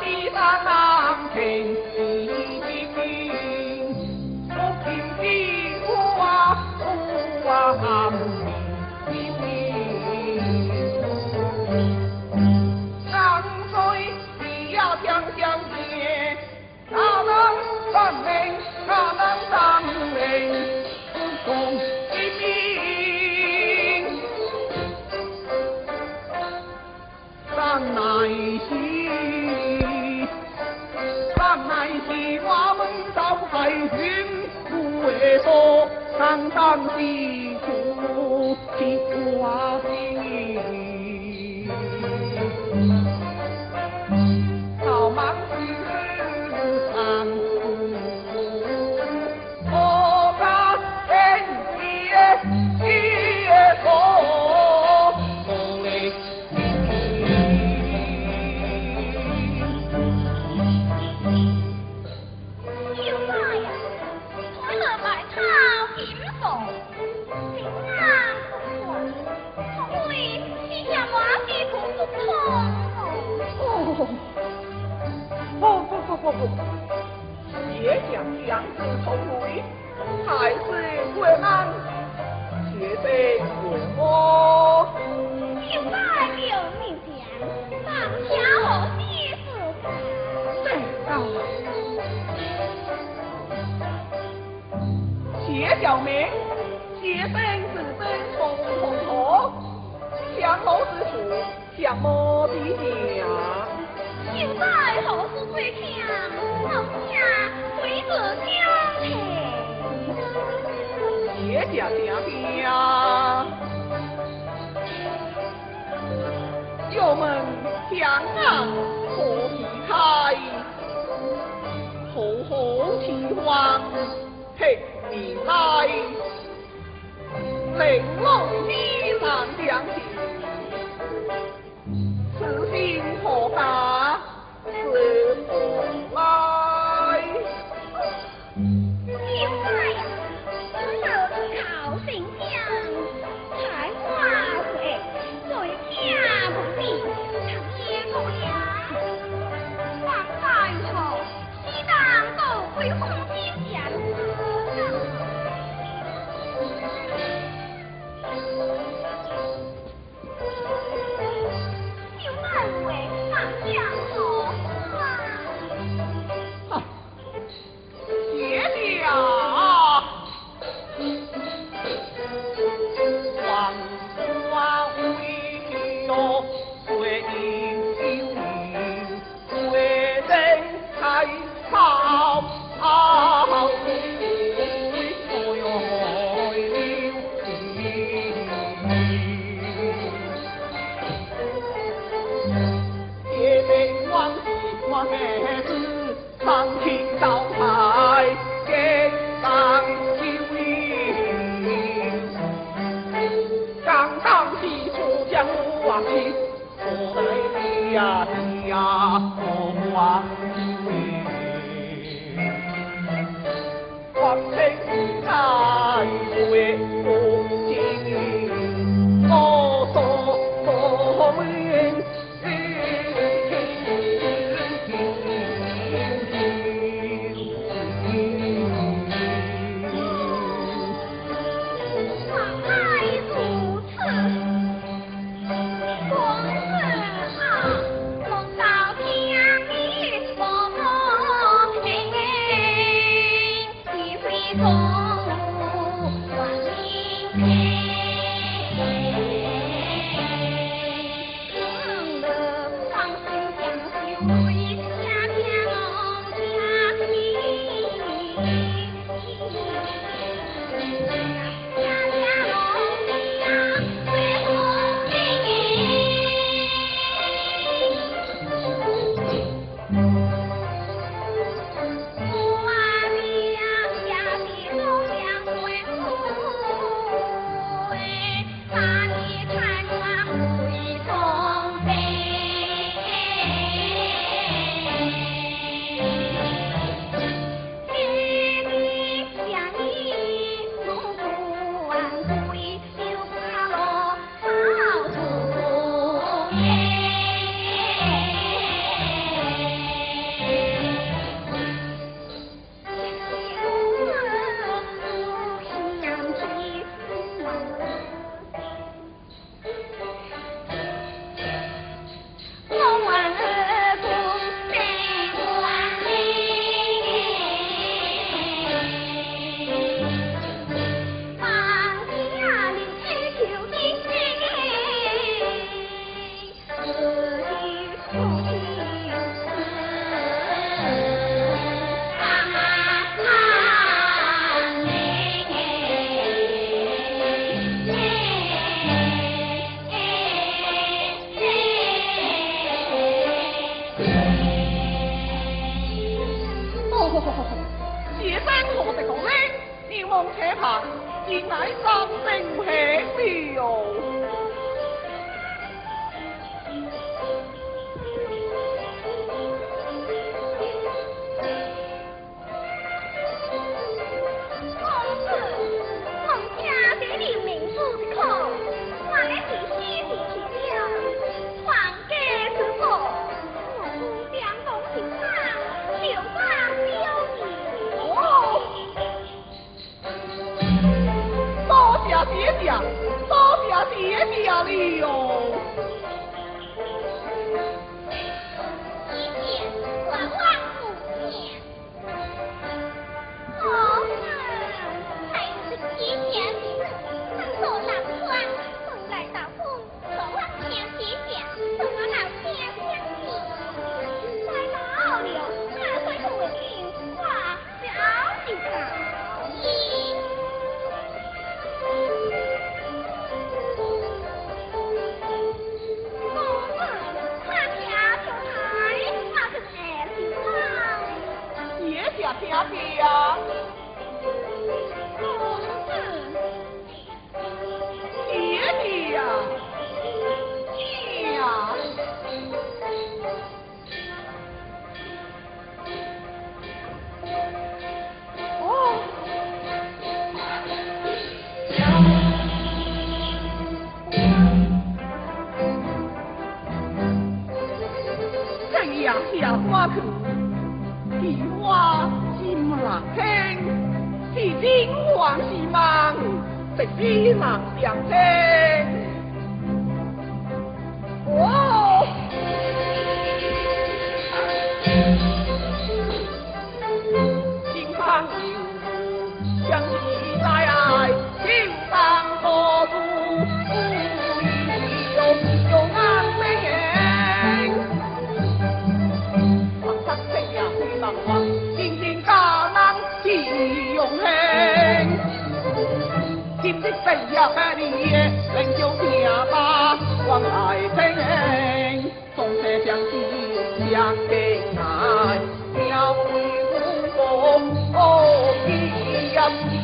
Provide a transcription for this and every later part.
第三呢说，上当的。请安，不不。结交面，一生子孙重重重，相谋之术相莫比呀。现在何事最轻？红娘为做姜菜，结结结结。又问江岸何时开？红红桃花，嘿。你来玲珑依郎两情此心何怕是不老相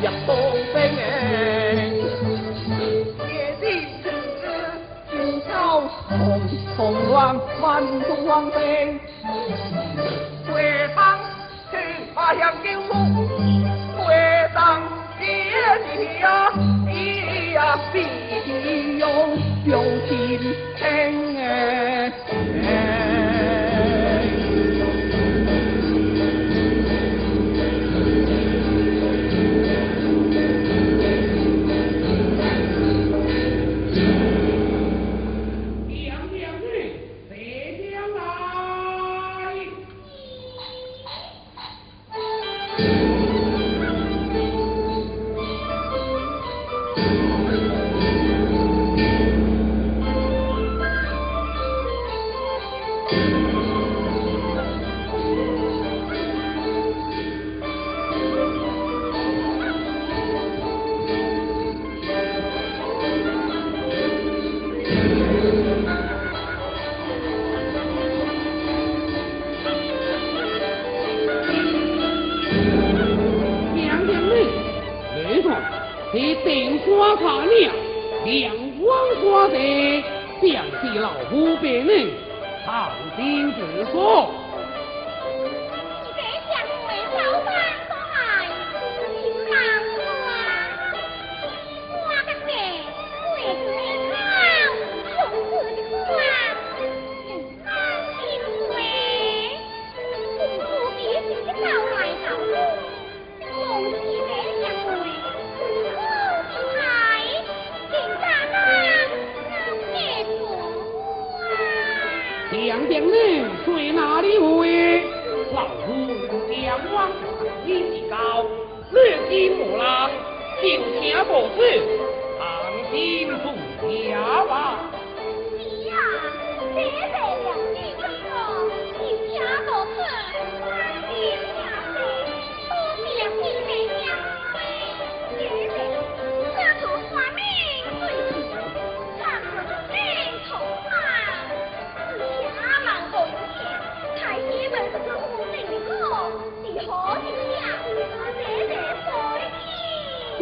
一呀东升夜里子今朝红红乱万众王兵，回当去阿阳救父，回当爹地呀，咿呀必用用心听哎。童是定花茶娘，两光的，想起老夫别人，长心之说。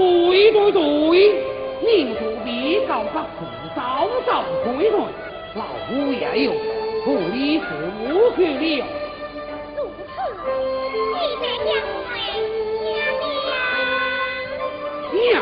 对对对，宁主比高高是早早推推，老夫也有不理父母去了。如此，你的两位娘娘。娘，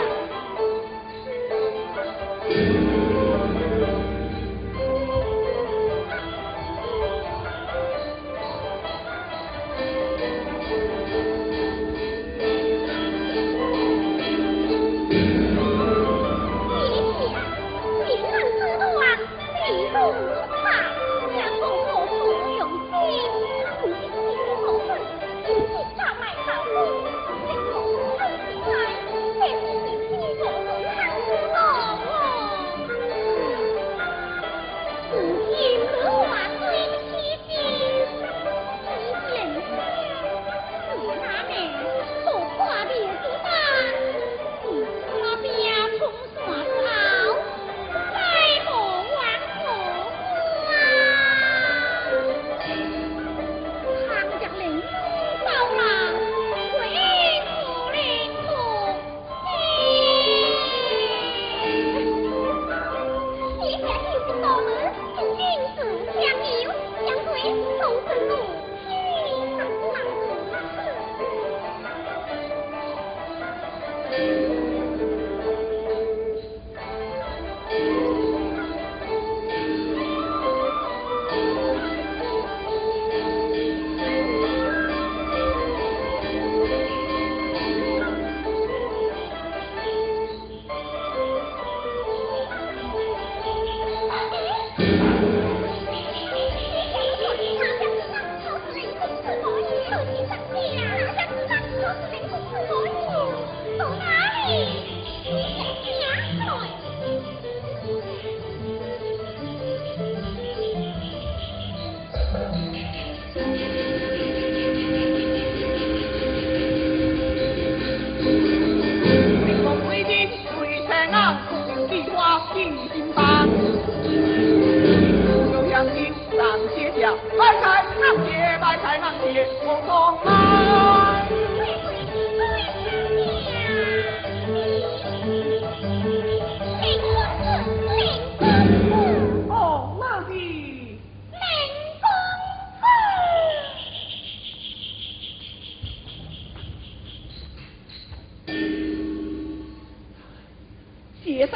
就像你当街角卖菜那些卖菜那些我光芒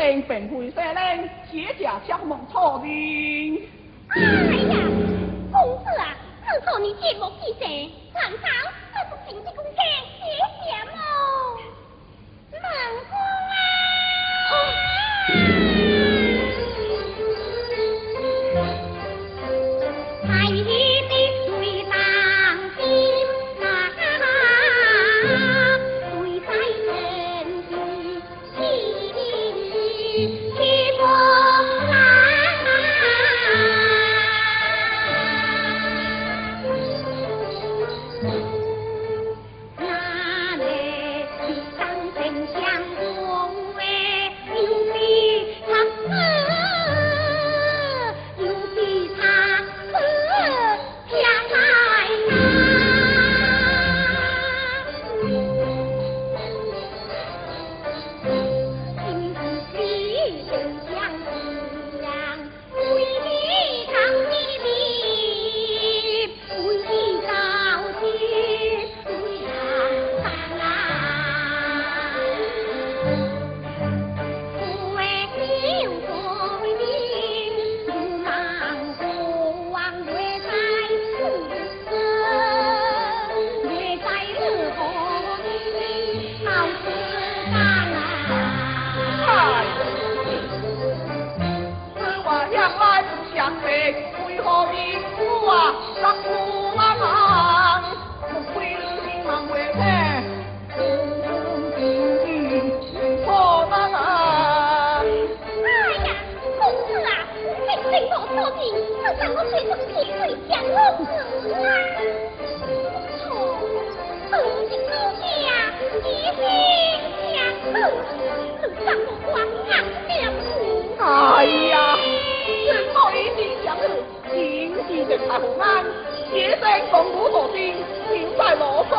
兵分五色领，铁甲枪矛错阵。哎呀，公子啊，自从你接木起程，难当。哎呀是美丽江湖惊的长安兵罗嗦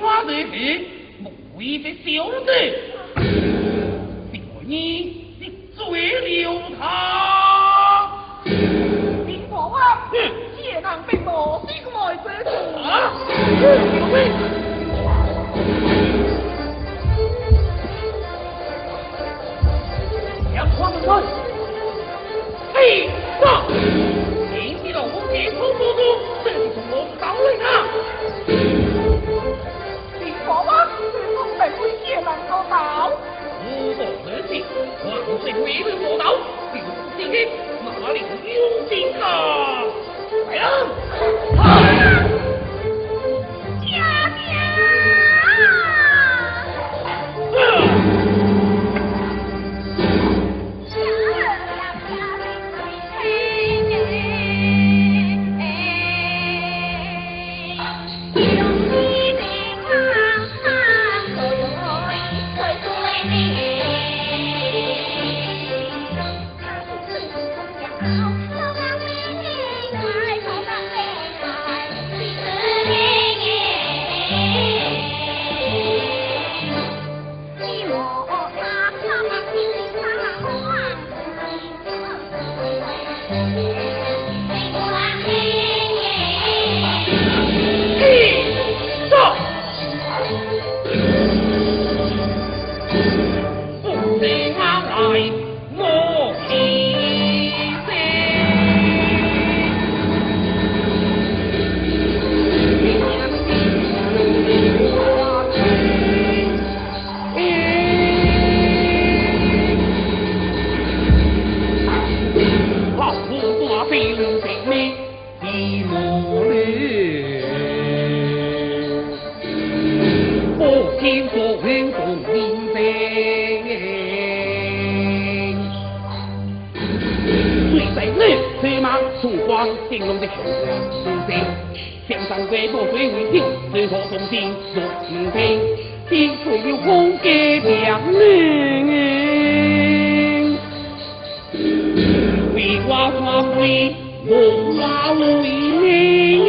花的皮，无意的小的，第二你你追了他，并无啊，这人并无是个外国人啊，杨花的花，嘿，上，你你老公别偷偷偷，这是我搞的啊。我们不走万岁爷魔就是今天哪里有精啊来人 Halloween.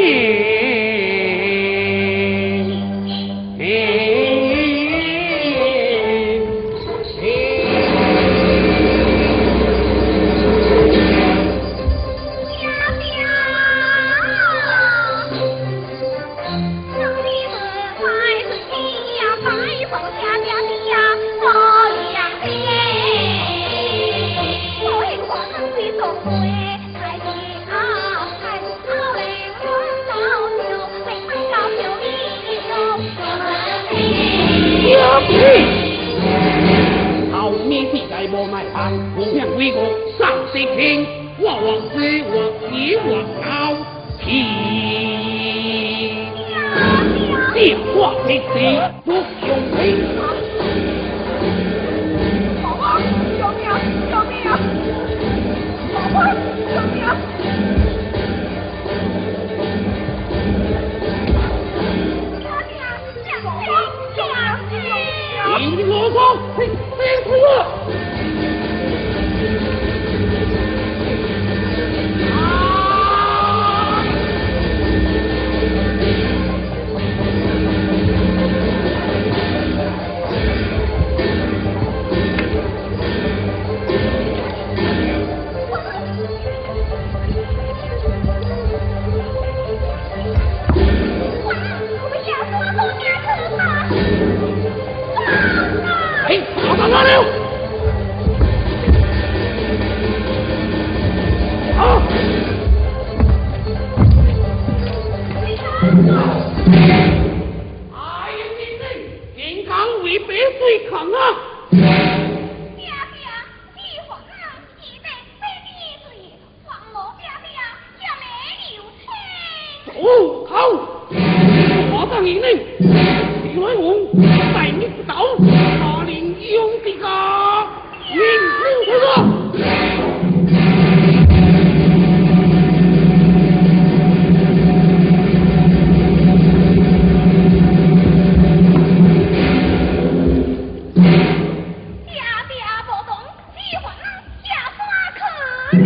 落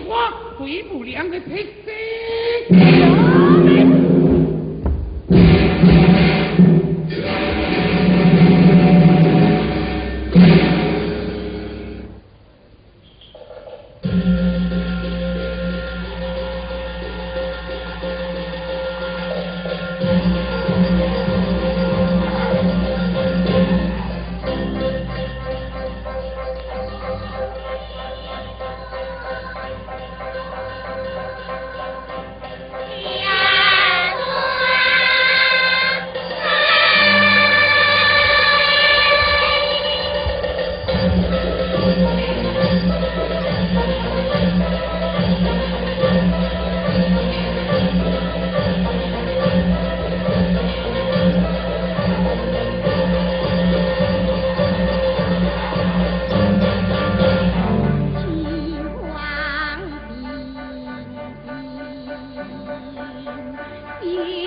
花为有我。